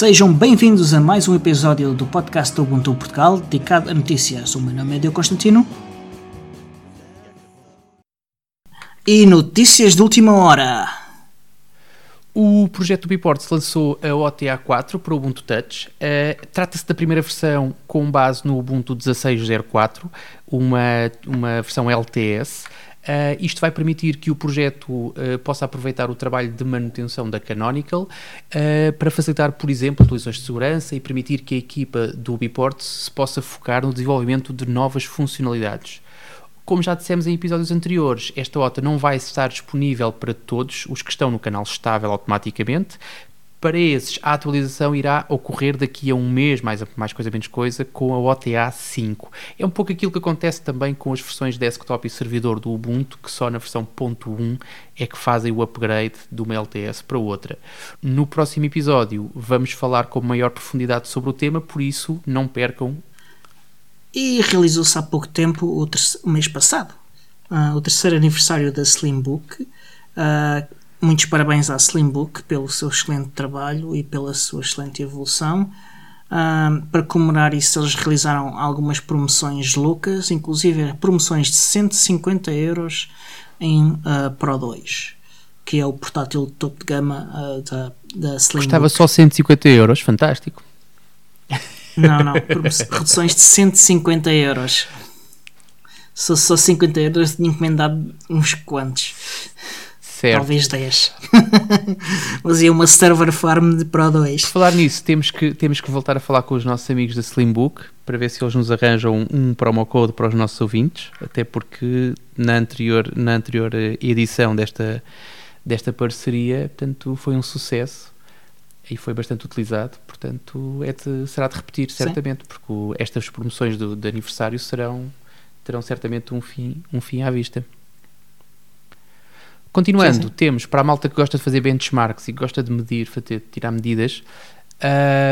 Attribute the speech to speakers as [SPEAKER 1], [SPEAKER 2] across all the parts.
[SPEAKER 1] Sejam bem-vindos a mais um episódio do podcast do Ubuntu Portugal dedicado a notícias. O meu nome é Diogo Constantino. E notícias de última hora.
[SPEAKER 2] O projeto do Biports lançou a OTA 4 para o Ubuntu Touch. Uh, Trata-se da primeira versão com base no Ubuntu 16.04, uma, uma versão LTS. Uh, isto vai permitir que o projeto uh, possa aproveitar o trabalho de manutenção da Canonical uh, para facilitar, por exemplo, atualizações de segurança e permitir que a equipa do Biport se possa focar no desenvolvimento de novas funcionalidades. Como já dissemos em episódios anteriores, esta OTA não vai estar disponível para todos os que estão no canal estável automaticamente, para esses, a atualização irá ocorrer daqui a um mês, mais, mais coisa menos coisa, com a OTA 5. É um pouco aquilo que acontece também com as versões desktop e servidor do Ubuntu, que só na versão .1 é que fazem o upgrade de uma LTS para outra. No próximo episódio vamos falar com maior profundidade sobre o tema, por isso não percam.
[SPEAKER 1] E realizou-se há pouco tempo, o, mês passado, uh, o terceiro aniversário da Slimbook, uh, Muitos parabéns à Slimbook pelo seu excelente trabalho e pela sua excelente evolução. Para comemorar isso, eles realizaram algumas promoções loucas, inclusive promoções de 150 euros em uh, Pro 2, que é o portátil de topo de gama uh, da, da Slimbook.
[SPEAKER 2] Custava só 150 euros, fantástico.
[SPEAKER 1] Não, não, reduções de 150 euros. Se só 50 euros, tinha encomendado uns quantos.
[SPEAKER 2] Certo.
[SPEAKER 1] Talvez 10. Fazia uma server farm de Pro 2.
[SPEAKER 2] Por falar nisso, temos que, temos que voltar a falar com os nossos amigos da Slimbook para ver se eles nos arranjam um promo code para os nossos ouvintes, até porque na anterior, na anterior edição desta, desta parceria, portanto, foi um sucesso e foi bastante utilizado, portanto, é de, será de repetir, certamente, Sim. porque estas promoções do, de aniversário serão, terão certamente um fim, um fim à vista. Continuando, sim, sim. temos para a malta que gosta de fazer benchmarks e que gosta de medir, fazer, tirar medidas,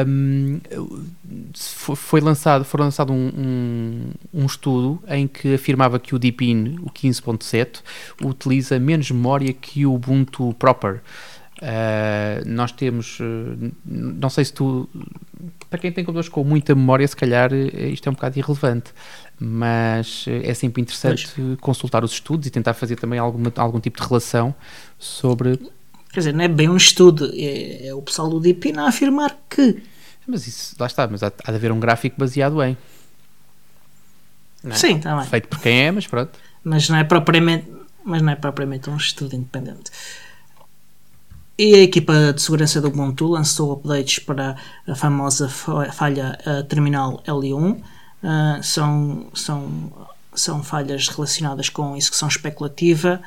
[SPEAKER 2] um, foi lançado, foi lançado um, um, um, estudo em que afirmava que o Deepin, o 15.7, utiliza menos memória que o Ubuntu proper. Uh, nós temos, uh, não sei se tu, para quem tem computadores com muita memória, se calhar eh, isto é um bocado irrelevante, mas é sempre interessante pois. consultar os estudos e tentar fazer também alguma, algum tipo de relação sobre.
[SPEAKER 1] Quer dizer, não é bem um estudo, é, é o pessoal do DeepIn a afirmar que.
[SPEAKER 2] Mas isso, lá está, mas há, há de haver um gráfico baseado em.
[SPEAKER 1] É? Sim, está bem.
[SPEAKER 2] Feito por quem é, mas pronto.
[SPEAKER 1] Mas não é propriamente, mas não é propriamente um estudo independente. E a equipa de segurança do Ubuntu lançou updates para a famosa falha terminal L1 uh, são, são, são falhas relacionadas com execução especulativa.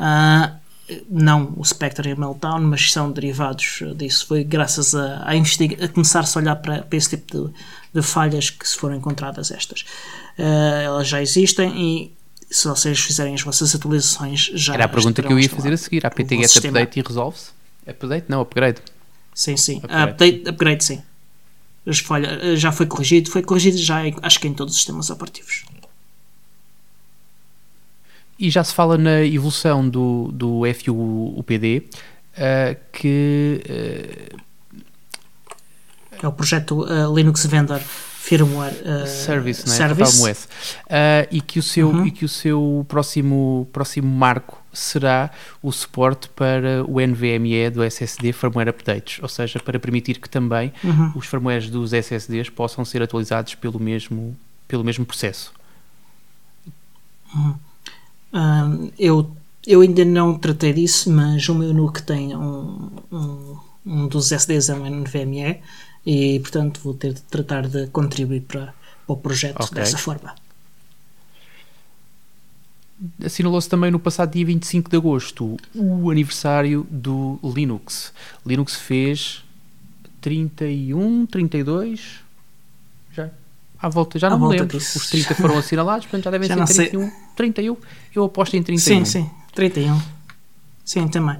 [SPEAKER 1] Uh, não o Spectre e o Meltdown, mas são derivados disso. Foi graças a, a, a começar-se a olhar para, para esse tipo de, de, falhas que se foram encontradas estas. Elas já existem e se vocês fizerem as vossas atualizações já
[SPEAKER 2] Era a pergunta que eu ia fazer a seguir. A PT-Get Update e resolve-se? Update? Não, upgrade.
[SPEAKER 1] Sim, sim. Upgrade, update, upgrade sim as falhas, eh, já foi corrigido, foi corrigido já acho que em todos os sistemas operativos.
[SPEAKER 2] E já se fala na evolução do, do FUPD, uh, eh, que uh,
[SPEAKER 1] é o projeto uh, Linux Vendor Firmware uh,
[SPEAKER 2] Service, né? Service. Uh, e que o seu uhum. e que o seu próximo próximo marco será o suporte para o NVMe do SSD Firmware Updates, ou seja, para permitir que também uhum. os firmwares dos SSDs possam ser atualizados pelo mesmo, pelo mesmo processo.
[SPEAKER 1] Uhum. Uh, eu, eu ainda não tratei disso, mas o meu NUC tem um, um, um dos SSDs é um NVMe e, portanto, vou ter de tratar de contribuir para, para o projeto okay. dessa forma
[SPEAKER 2] assinalou-se também no passado dia 25 de agosto o aniversário do Linux. Linux fez 31, 32, já à volta, já não me lembro. Disso. Os 30 foram assinalados, portanto já devem já ser 31, 31. Eu aposto em 31.
[SPEAKER 1] Sim, sim, 31. Sim, também.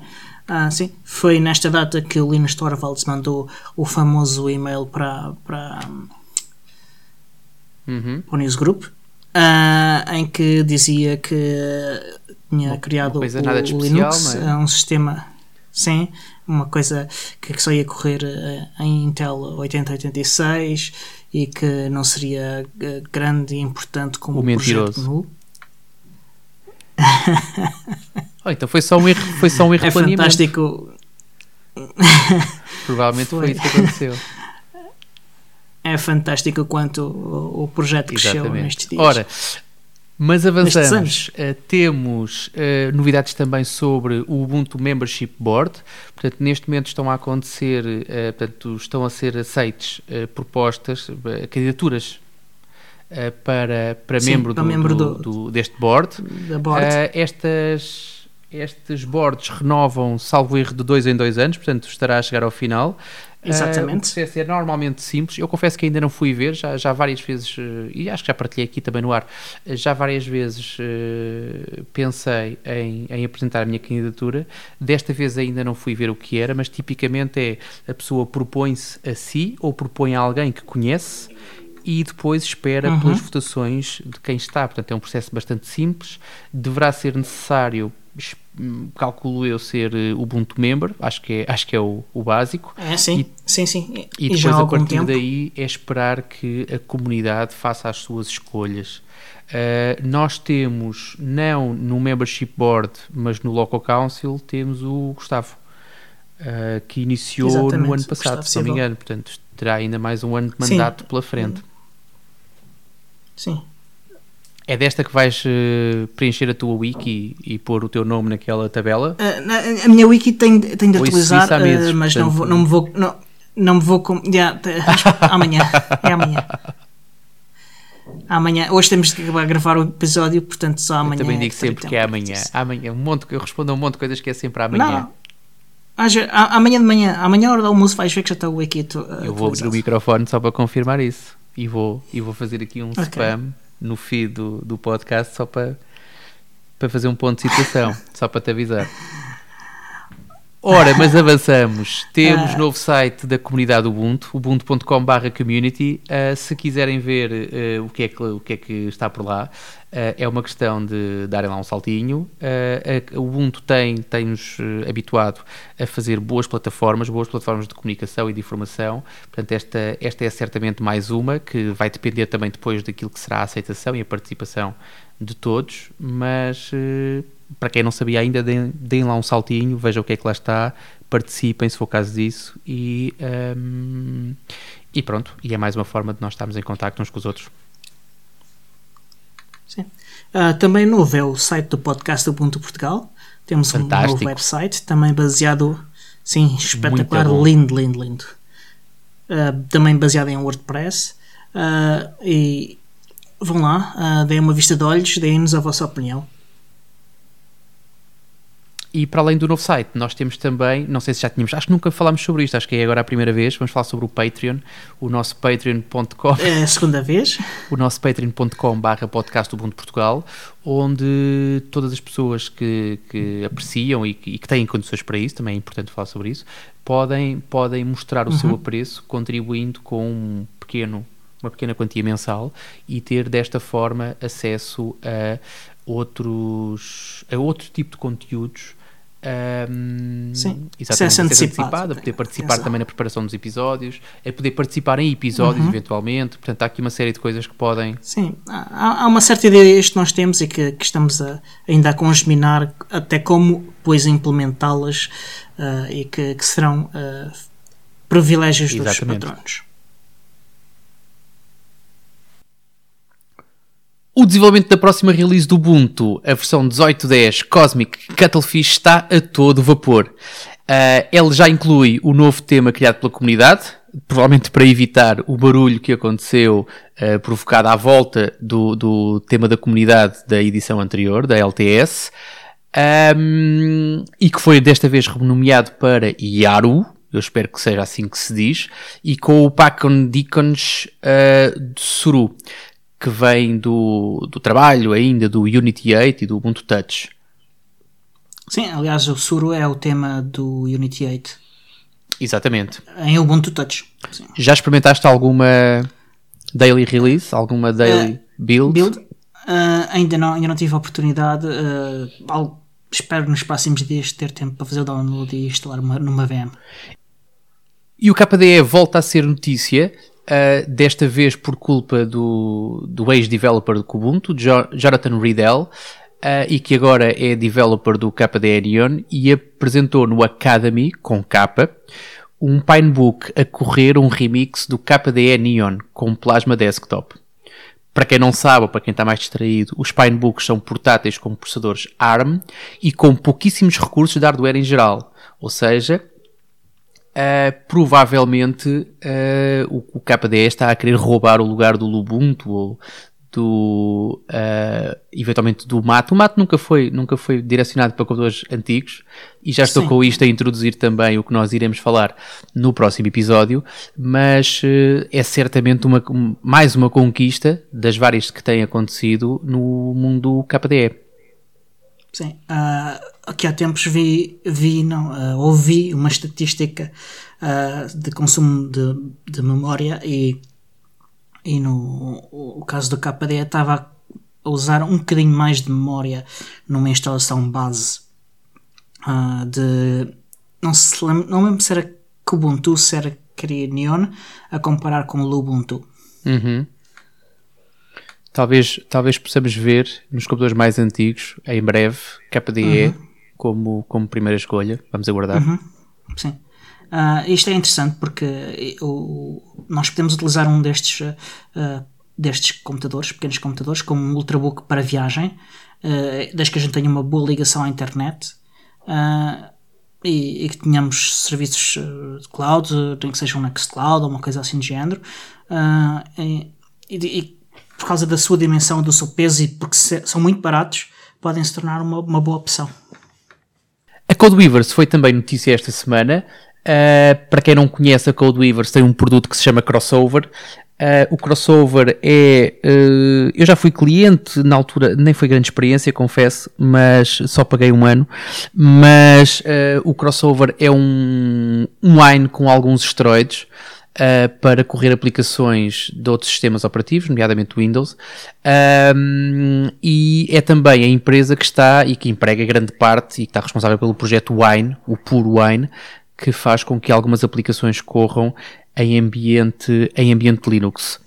[SPEAKER 1] Ah, sim, foi nesta data que o Linus Torvalds mandou o famoso e-mail para, para,
[SPEAKER 2] uhum.
[SPEAKER 1] para o Newsgroup uh, em que dizia que tinha criado o, o Linux, é um sistema sim, uma coisa que só ia correr uh, em Intel 8086 e que não seria uh, grande e importante como
[SPEAKER 2] O
[SPEAKER 1] o projeto
[SPEAKER 2] mentiroso.
[SPEAKER 1] GNU.
[SPEAKER 2] Oh, então foi só um erro, foi só um erro
[SPEAKER 1] É fantástico.
[SPEAKER 2] Provavelmente foi.
[SPEAKER 1] Foi.
[SPEAKER 2] isso que aconteceu.
[SPEAKER 1] É fantástico quanto o, o projeto cresceu
[SPEAKER 2] Exatamente.
[SPEAKER 1] nestes dias.
[SPEAKER 2] Ora, mas avançamos. Eh, temos eh, novidades também sobre o Ubuntu Membership Board. Portanto, neste momento estão a acontecer, eh, portanto, estão a ser aceites propostas, candidaturas para, para
[SPEAKER 1] Sim,
[SPEAKER 2] membro,
[SPEAKER 1] para
[SPEAKER 2] do,
[SPEAKER 1] membro
[SPEAKER 2] do-
[SPEAKER 1] do-
[SPEAKER 2] do- deste board.
[SPEAKER 1] board.
[SPEAKER 2] Estas, estes boards renovam, salvo erro, de dois em dois anos, portanto estará a chegar ao final. Eh,
[SPEAKER 1] Exatamente.
[SPEAKER 2] o processo é normalmente simples. Eu confesso que ainda não fui ver, já, já várias vezes, eh, e acho que já partilhei aqui também no ar, eh, já várias vezes eh, pensei em, em apresentar a minha candidatura. Desta vez ainda não fui ver o que era, mas tipicamente é a pessoa propõe-se a si ou propõe a alguém que conhece e depois espera
[SPEAKER 1] Uhum.
[SPEAKER 2] pelas votações de quem está. Portanto, é um processo bastante simples. Deverá ser necessário, es- hum, calculo eu, ser eh, Ubuntu Member, acho que é, acho que é o, o básico.
[SPEAKER 1] É, sim, sim, sim.
[SPEAKER 2] E,
[SPEAKER 1] já
[SPEAKER 2] depois,
[SPEAKER 1] há
[SPEAKER 2] a partir
[SPEAKER 1] tempo.
[SPEAKER 2] daí, é esperar que a comunidade faça as suas escolhas. Uh, nós temos, não no Membership Board, mas no Local Council, temos o Gustavo, uh, que iniciou
[SPEAKER 1] Exatamente,
[SPEAKER 2] no ano passado,
[SPEAKER 1] Gustavo
[SPEAKER 2] se não me engano. Portanto, terá ainda mais um ano de
[SPEAKER 1] Sim.
[SPEAKER 2] mandato pela frente.
[SPEAKER 1] Sim.
[SPEAKER 2] É desta que vais uh, preencher a tua wiki e, e pôr o teu nome naquela tabela?
[SPEAKER 1] Ah, na- a minha wiki tem, tem de
[SPEAKER 2] Ou isso-
[SPEAKER 1] atualizar,
[SPEAKER 2] meses,
[SPEAKER 1] ah, mas não,
[SPEAKER 2] portanto-
[SPEAKER 1] vou, não me vou. Não, não me vou. Com, que amanhã. É amanhã. Amanhã. Hoje temos que a gravar o episódio, portanto só
[SPEAKER 2] Eu
[SPEAKER 1] amanhã.
[SPEAKER 2] também
[SPEAKER 1] é
[SPEAKER 2] digo
[SPEAKER 1] terei
[SPEAKER 2] sempre que é amanhã. amanhã um monte, eu respondo a um monte de coisas que é sempre amanhã.
[SPEAKER 1] Não. Amanhã de manhã, amanhã, à hora do almoço, vais ver que já está o wiki atu-
[SPEAKER 2] Eu vou abrir o microfone só para confirmar isso. E vou, e vou fazer aqui um
[SPEAKER 1] Ok.
[SPEAKER 2] spam no feed do, do podcast só para, para fazer um ponto de situação, só para te avisar. Ora, mas avançamos. Temos
[SPEAKER 1] Ah.
[SPEAKER 2] novo site da comunidade Ubuntu, ubuntu.com.br community. Uh, se quiserem ver uh, o, que é que, o que é que está por lá, uh, é uma questão de darem lá um saltinho. Uh, a- o Ubuntu tem, tem-nos habituado a fazer boas plataformas, boas plataformas de comunicação e de informação. Portanto, esta, esta é certamente mais uma, que vai depender também depois daquilo que será a aceitação e a participação de todos, mas para quem não sabia ainda, deem, deem lá um saltinho, vejam o que é que lá está, participem se for o caso disso e, ehm, e pronto, e é mais uma forma de nós estarmos em contacto uns com os outros.
[SPEAKER 1] Sim. Ah, também novo é o site do podcast Ubuntu Portugal. Temos um
[SPEAKER 2] Fantástico.
[SPEAKER 1] novo website, também baseado, sim, espetacular, lindo, lindo, lindo. Ah, também baseado em WordPress. Ah, e vão lá, deem uma vista de olhos, deem-nos a vossa opinião.
[SPEAKER 2] E para além do novo site, nós temos também, não sei se já tínhamos, acho que nunca falámos sobre isto, acho que é agora a primeira vez, vamos falar sobre o Patreon, o nosso patreon.com
[SPEAKER 1] É a segunda vez.
[SPEAKER 2] o nosso patreon.com barra podcast Ubuntu Portugal, onde todas as pessoas que, que apreciam e que, e que têm condições para isso, também é importante falar sobre isso, podem, podem mostrar o seu apreço contribuindo com um pequeno, uma pequena quantia mensal e ter desta forma acesso a outros a outro tipo de conteúdos ahm,
[SPEAKER 1] Sim,
[SPEAKER 2] exatamente,
[SPEAKER 1] acesso
[SPEAKER 2] acesso
[SPEAKER 1] antecipado.
[SPEAKER 2] antecipado, a poder participar também na preparação dos episódios, a poder participar em episódios
[SPEAKER 1] Uhum.
[SPEAKER 2] eventualmente, portanto há aqui uma série de coisas que podem
[SPEAKER 1] Sim, há, há uma certa ideia que nós temos e que, que estamos a, ainda a congeminar até como depois implementá-las ah, e que, que serão ah, privilégios dos
[SPEAKER 2] Exatamente.
[SPEAKER 1] patronos.
[SPEAKER 2] O desenvolvimento da próxima release do Ubuntu, a versão 18.10 Cosmic Cuttlefish, está a todo vapor. Ah, ele já inclui o novo tema criado pela comunidade, provavelmente para evitar o barulho que aconteceu ah, provocado à volta do, do tema da comunidade da edição anterior, da LTS, Ahm, e que foi desta vez renomeado para Yaru, eu espero que seja assim que se diz, e com o Pacon Deacons ah, de Suru, que vem do, do trabalho ainda do Unity 8 e do Ubuntu Touch.
[SPEAKER 1] Sim, aliás, o Suru é o tema do Unity 8
[SPEAKER 2] Exatamente.
[SPEAKER 1] em Ubuntu Touch. Sim.
[SPEAKER 2] Já experimentaste alguma daily release? Alguma daily build?
[SPEAKER 1] Build, ah, ainda, não, ainda não tive a oportunidade. al- espero nos próximos dias ter tempo para fazer o download e instalar uma, numa VM.
[SPEAKER 2] E o KDE volta a ser notícia, uh, desta vez por culpa do, do ex-developer do Kubuntu, jo Jonathan Riedel, uh, e que agora é developer do KDE Neon, e apresentou no Academy, com capa, um Pinebook a correr um remix do KDE Neon com Plasma Desktop. Para quem não sabe, ou para quem está mais distraído, os Pinebooks são portáteis com processadores ARM e com pouquíssimos recursos de hardware em geral. Ou seja, uh, provavelmente uh, o, o KDE está a querer roubar o lugar do Lubuntu ou do uh, eventualmente do Mato. O Mato nunca foi, nunca foi direcionado para computadores antigos e já estou Sim. com isto a introduzir também o que nós iremos falar no próximo episódio, mas é certamente uma, mais uma conquista das várias que têm acontecido no mundo KDE.
[SPEAKER 1] Sim, uh, aqui há tempos vi, vi não, uh, ouvi uma estatística de consumo de, de memória e e no o caso do KDE estava a usar um bocadinho mais de memória numa instalação base uh, de não se lembro, não lembro se era Kubuntu, se era Neon a comparar com o Lubuntu.
[SPEAKER 2] Uhum. Talvez, talvez possamos ver nos computadores mais antigos, em breve, KDE uhum. Como, como primeira escolha. Vamos aguardar.
[SPEAKER 1] Uhum. Sim. Uh, isto é interessante porque o, nós podemos utilizar um destes, uh, destes computadores, pequenos computadores, como um ultrabook para viagem, uh, desde que a gente tenha uma boa ligação à internet e, e, que tenhamos serviços de cloud, tem que seja um Nextcloud ou uma coisa assim de género. E, e, e, por causa da sua dimensão, do seu peso e porque se, são muito baratos, podem se tornar uma, uma boa opção.
[SPEAKER 2] A Codeweavers foi também notícia esta semana. Uh, para quem não conhece a Codeweavers, tem um produto que se chama Crossover. Uh, o crossover é. Uh, eu já fui cliente na altura, nem foi grande experiência, confesso, mas só paguei um ano. Mas uh, o crossover é um, um wine com alguns esteroides. Para correr aplicações de outros sistemas operativos, nomeadamente Windows, um, e é também a empresa que está e que emprega grande parte e que está responsável pelo projeto Wine, o Puro Wine, que faz com que algumas aplicações corram em ambiente, em ambiente Linux.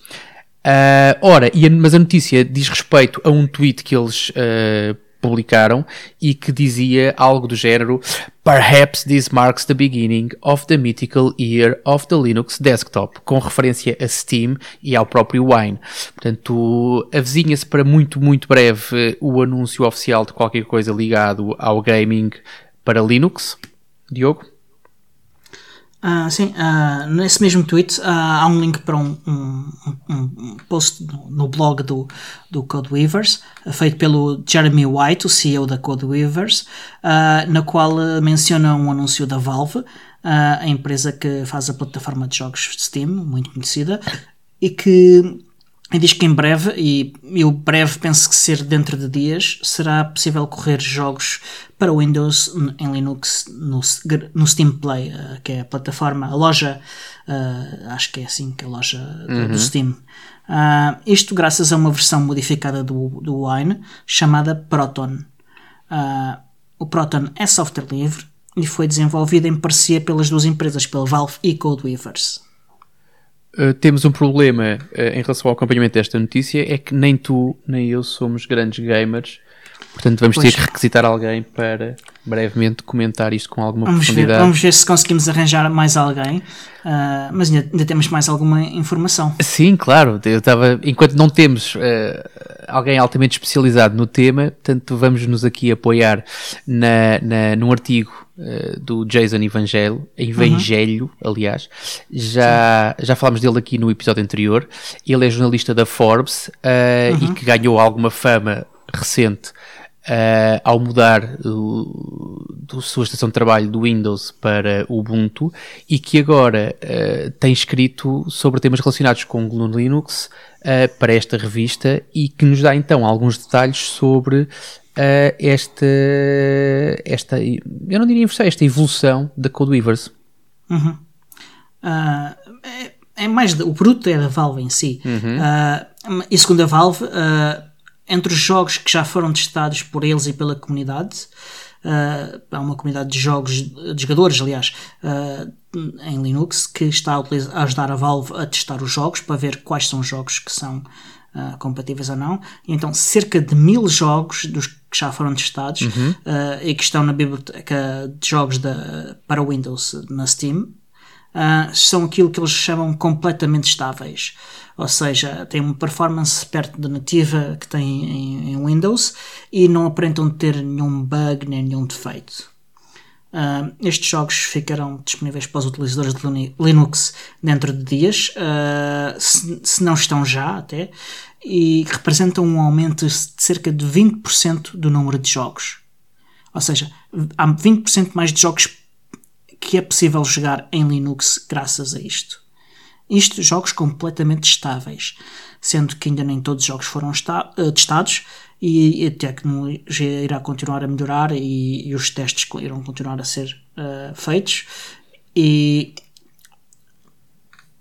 [SPEAKER 2] Uh, ora, a, mas a notícia diz respeito a um tweet que eles uh, publicaram e que dizia algo do género Perhaps this marks the beginning of the mythical year of the Linux desktop, com referência a Steam e ao próprio Wine. Portanto, avizinha-se para muito, muito breve o anúncio oficial de qualquer coisa ligado ao gaming para Linux. Diogo?
[SPEAKER 1] Uh, sim, uh, nesse mesmo tweet uh, há um link para um, um, um post no, no, blog do, do Codeweavers, feito pelo Jeremy White, o CEO da Codeweavers, na qual menciona um anúncio da Valve, a empresa que faz a plataforma de jogos Steam, muito conhecida, e que diz que em breve, e eu breve penso que ser dentro de dias, será possível correr jogos para Windows em Linux no, no Steam Play, uh, que é a plataforma, a loja, uh, acho que é assim que é a loja uhum. do Steam. Uh, isto graças a uma versão modificada do, do Wine chamada Proton. o Proton é software livre e foi desenvolvido em parceria pelas duas empresas, pela Valve e Codeweavers.
[SPEAKER 2] Uh, temos um problema uh, em relação ao acompanhamento desta notícia, é que nem tu nem eu somos grandes gamers, portanto vamos pois. ter que requisitar alguém para brevemente comentar isto com alguma
[SPEAKER 1] vamos
[SPEAKER 2] profundidade.
[SPEAKER 1] Ver, vamos ver se conseguimos arranjar mais alguém, uh, mas ainda, ainda, temos mais alguma informação.
[SPEAKER 2] Sim, claro, eu estava, enquanto não temos alguém altamente especializado no tema, portanto vamos nos aqui apoiar na, na, num artigo uh, do Jason Evangelho, Evangelho, uhum. aliás. Já, já falámos dele aqui no episódio anterior. Ele é jornalista da Forbes uh, uhum. e que ganhou alguma fama recente Uh, ao mudar a sua estação de trabalho do Windows para Ubuntu e que agora uh, tem escrito sobre temas relacionados com GNU Linux uh, para esta revista e que nos dá então alguns detalhes sobre uh, esta, esta, eu não diria inversão, esta evolução da Codeweavers.
[SPEAKER 1] Uhum. Uh, é, é, mais, o produto é da Valve em si. Uhum. Uh, e segundo a Valve, entre os jogos que já foram testados por eles e pela comunidade, uh, há uma comunidade de jogos, de jogadores, aliás, uh, em Linux, que está a, utilizar, a, ajudar a Valve a testar os jogos para ver quais são os jogos que são uh, compatíveis ou não. E então, cerca de mil jogos dos que já foram testados
[SPEAKER 2] Uhum.
[SPEAKER 1] e que estão na biblioteca de jogos da, para Windows na Steam. são aquilo que eles chamam completamente estáveis ou seja, tem uma performance perto da nativa que tem em, em Windows e não aparentam ter nenhum bug nem nenhum defeito. Uh, estes jogos ficarão disponíveis para os utilizadores de Linux dentro de dias, uh, se, se, não estão já até, e representam um aumento de cerca de 20% do número de jogos. Ou seja, há 20% mais de jogos que é possível jogar em Linux graças a isto. Isto, jogos completamente estáveis, sendo que ainda nem todos os jogos foram uh, testados e a tecnologia irá continuar a melhorar e, e os testes irão continuar a ser uh, feitos. E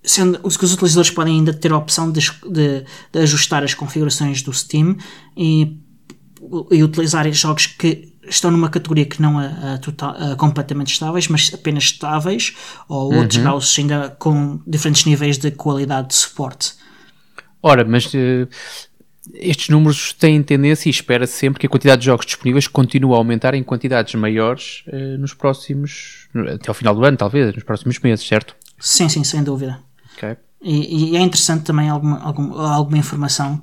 [SPEAKER 1] sendo que os utilizadores podem ainda ter a opção de, de, de ajustar as configurações do Steam e, e utilizar jogos que estão numa categoria que não é total, completamente estáveis, mas apenas estáveis, ou uhum. outros graus ainda com diferentes níveis de qualidade de suporte.
[SPEAKER 2] Ora, mas uh, estes números têm tendência e espera-se sempre que a quantidade de jogos disponíveis continue a aumentar em quantidades maiores uh, nos próximos, até ao final do ano, talvez, nos próximos meses, certo?
[SPEAKER 1] Sim, sim, sem dúvida.
[SPEAKER 2] Okay.
[SPEAKER 1] E, e, é interessante também alguma, alguma, alguma informação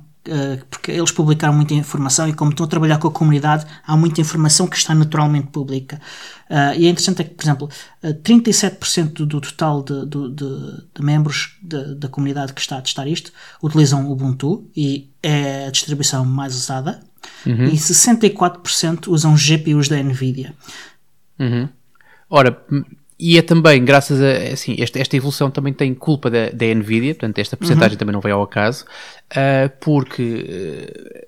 [SPEAKER 1] porque eles publicaram muita informação e como estão a trabalhar com a comunidade, há muita informação que está naturalmente pública. Uh, e é interessante é que, por exemplo, 37% do total de, de, de, de membros da comunidade que está a testar isto utilizam Ubuntu e é a distribuição mais usada. Uhum. E 64% usam GPUs da NVIDIA.
[SPEAKER 2] Uhum. Ora, e é também, graças a, assim, esta, esta evolução também tem culpa da, da Nvidia, portanto esta porcentagem uhum. também não veio ao acaso, uh, porque uh,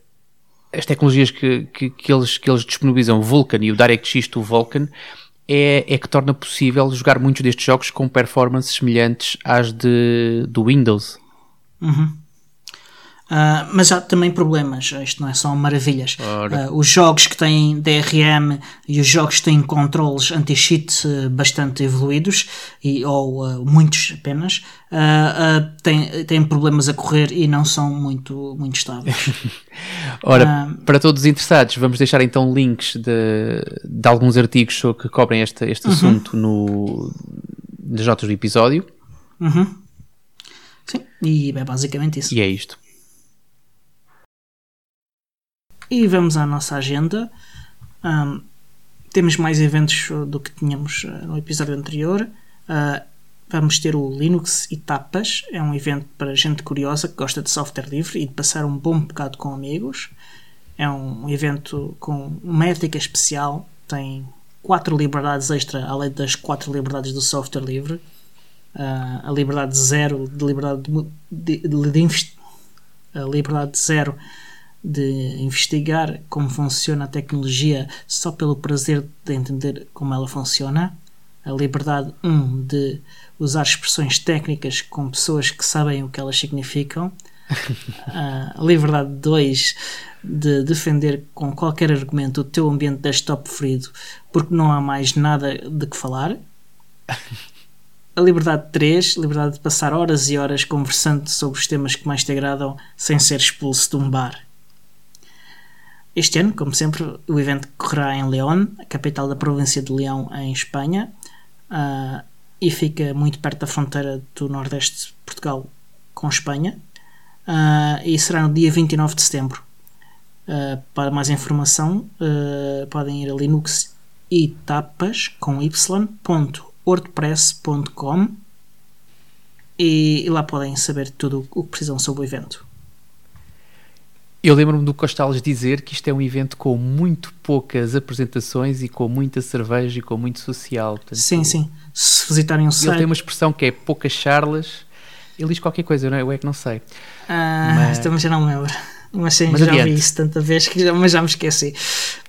[SPEAKER 2] as tecnologias que, que, que, eles, que eles disponibilizam, Vulkan e o DirectX do Vulkan, é, é que torna possível jogar muitos destes jogos com performances semelhantes às de, do Windows.
[SPEAKER 1] Uhum. Uh, mas há também problemas, isto não é só maravilhas. Uh, os jogos que têm DRM e os jogos que têm controles anti-cheat uh, bastante evoluídos, e, ou muitos apenas, têm, têm problemas a correr e não são muito, muito estáveis.
[SPEAKER 2] Ora, para todos os interessados, vamos deixar então links de, de alguns artigos que cobrem este, este -huh. assunto no, nas notas do episódio.
[SPEAKER 1] -huh. Sim, e é basicamente isso.
[SPEAKER 2] E é isto.
[SPEAKER 1] E vamos à nossa agenda. Um, temos mais eventos do que tínhamos uh, no episódio anterior. Uh, vamos ter o Linux e Tapas. É um evento para gente curiosa que gosta de software livre e de passar um bom bocado com amigos. É um evento com uma ética especial. Tem quatro liberdades extra, além das quatro liberdades do software livre. Uh, a liberdade zero de liberdade de, de, de, de a liberdade zero de investigar como funciona a tecnologia só pelo prazer de entender como ela funciona, a liberdade 1 um, de usar expressões técnicas com pessoas que sabem o que elas significam, a liberdade 2 de defender com qualquer argumento o teu ambiente desktop preferido porque não há mais nada de que falar. A liberdade 3, liberdade de passar horas e horas conversando sobre os temas que mais te agradam sem ser expulso de um bar. Este ano, como sempre, o evento correrá em León, a capital da província de Leão, em Espanha, uh, e fica muito perto da fronteira do Nordeste de Portugal com Espanha, uh, e será no dia 29 de setembro. Uh, para mais informação, podem ir a Linux e tapas com e, e lá podem saber tudo o que precisam sobre o evento.
[SPEAKER 2] Eu lembro-me do Costales dizer que isto é um evento com muito poucas apresentações e com muita cerveja e com muito social.
[SPEAKER 1] Portanto, sim, sim. Se visitarem o site.
[SPEAKER 2] Ele tem uma expressão que é poucas charlas. Ele diz qualquer coisa, não é? Eu é que não sei.
[SPEAKER 1] Ah, mas... também já não me lembro. Mas sim, mas já adiante. vi isso tanta vez que já, mas já me esqueci.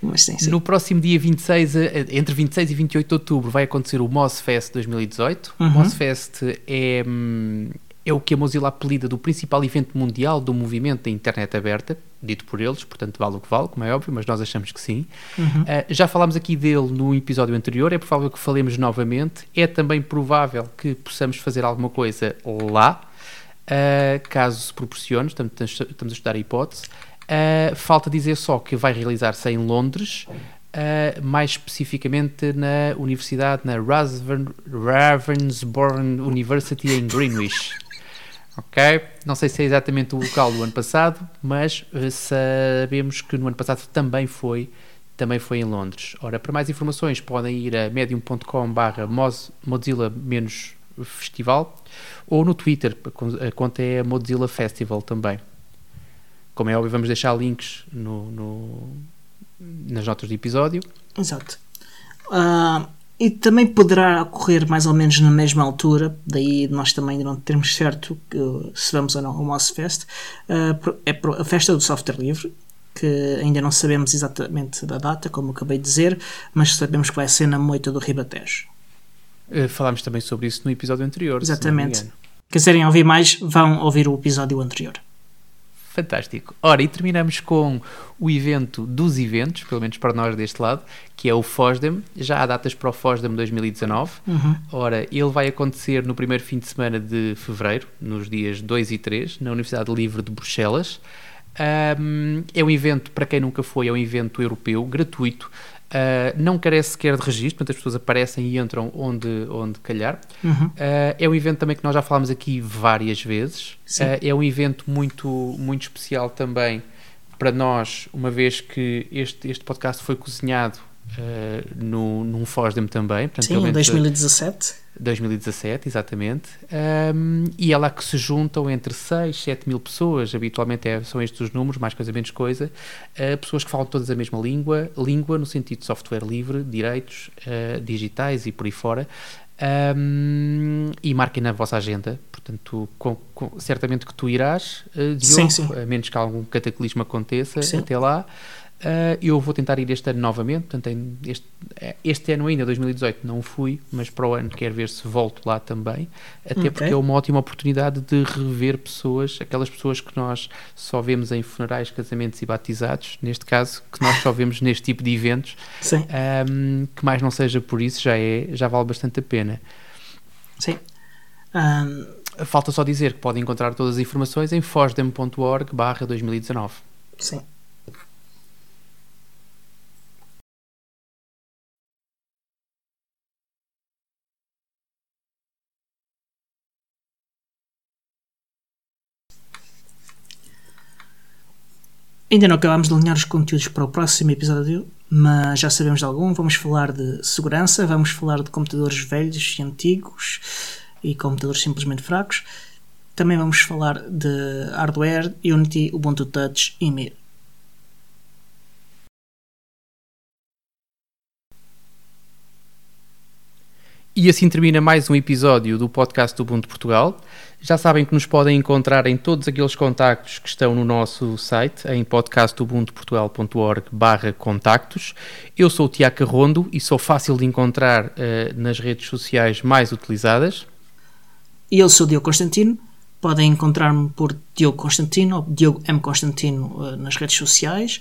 [SPEAKER 1] Mas sim, sim.
[SPEAKER 2] No próximo dia 26, eh, entre 26 e 28 de outubro, vai acontecer o Moss Fest 2018. Uhum. O Moss Fest é, hum, é o que a Mozilla apelida do principal evento mundial do movimento da internet aberta, dito por eles, portanto vale o que vale, como é óbvio, mas nós achamos que sim. Uhum. Uh, já falámos aqui dele no episódio anterior, é provável que falemos novamente, é também provável que possamos fazer alguma coisa lá, uh, caso se proporcione, estamos, estamos a estudar a hipótese. Uh, falta dizer só que vai realizar-se em Londres, uh, mais especificamente na Universidade, na Ravensbourne University em Greenwich. Ok? Não sei se é exatamente o local do ano passado, mas uh, sabemos que no ano passado também foi, também foi em Londres. Ora, para mais informações podem ir a medium.com barra Mozilla-festival ou no Twitter, a conta é Mozilla Festival também. Como é óbvio, vamos deixar links no, no nas notas do episódio.
[SPEAKER 1] Exato. Uh, e também poderá ocorrer mais ou menos na mesma altura, daí nós também não termos certo que, se vamos ou não ao Mossfest, uh, é a festa do software livre, que ainda não sabemos exatamente da data, como acabei de dizer, mas sabemos que vai ser na moita do Ribatejo.
[SPEAKER 2] Uh, falámos também sobre isso no episódio anterior.
[SPEAKER 1] Exatamente. Se Quiserem ouvir mais, vão ouvir o episódio anterior.
[SPEAKER 2] Fantástico. Ora, e terminamos com o evento dos eventos, pelo menos para nós deste lado, que é o FOSDEM. Já há datas para o FOSDEM 2019. Uhum. Ora, ele vai acontecer no primeiro fim de semana de fevereiro, nos dias 2 e 3, na Universidade Livre de Bruxelas. Um, é um evento, para quem nunca foi, é um evento europeu, gratuito, Uh, não carece sequer de registro, portanto as pessoas aparecem e entram onde, onde calhar. Uhum. Uh, é um evento também que nós já falámos aqui várias vezes. Uh, é um evento muito, muito especial também para nós, uma vez que este, este podcast foi cozinhado no, num FOSDEM também.
[SPEAKER 1] Portanto, Sim, em 2017.
[SPEAKER 2] 2017, exatamente. Um, e é lá que se juntam entre 6, 7 mil pessoas, habitualmente é, são estes os números, mais coisa menos coisa, uh, pessoas que falam todas a mesma língua, língua no sentido de software livre, direitos uh, digitais e por aí fora, um, e marquem na vossa agenda. Portanto, com, com, certamente que tu irás, uh, Diogo, sim, sim. a menos que algum cataclismo aconteça sim. até lá. Uh, eu vou tentar ir este ano novamente, portanto, este, eh, este, ano ainda, 2018, não fui, mas para o ano quero ver se volto lá também, até okay. porque é uma ótima oportunidade de rever pessoas, aquelas pessoas que nós só vemos em funerais, casamentos e batizados, neste caso, que nós só vemos neste tipo de eventos, um, que mais não seja por isso, já, é, já vale bastante a pena.
[SPEAKER 1] Sim.
[SPEAKER 2] Um... Falta só dizer que podem encontrar todas as informações em fosdem.org barra 2019.
[SPEAKER 1] Sim. Ainda não acabámos de alinhar os conteúdos para o próximo episódio, mas já sabemos de algum. Vamos falar de segurança, vamos falar de computadores velhos e antigos e computadores simplesmente fracos. Também vamos falar de hardware, Unity, Ubuntu Touch e Mir.
[SPEAKER 2] E assim termina mais um episódio do podcast do Ubuntu Portugal. Já sabem que nos podem encontrar em todos aqueles contactos que estão no nosso site, em podcastubuntuportugal.org barra contactos. Eu sou o Tiago Carrondo e sou fácil de encontrar uh, nas redes sociais mais utilizadas.
[SPEAKER 1] E eu sou o Diogo Constantino. Podem encontrar-me por Diogo Constantino ou Diogo M. Constantino uh, nas redes sociais.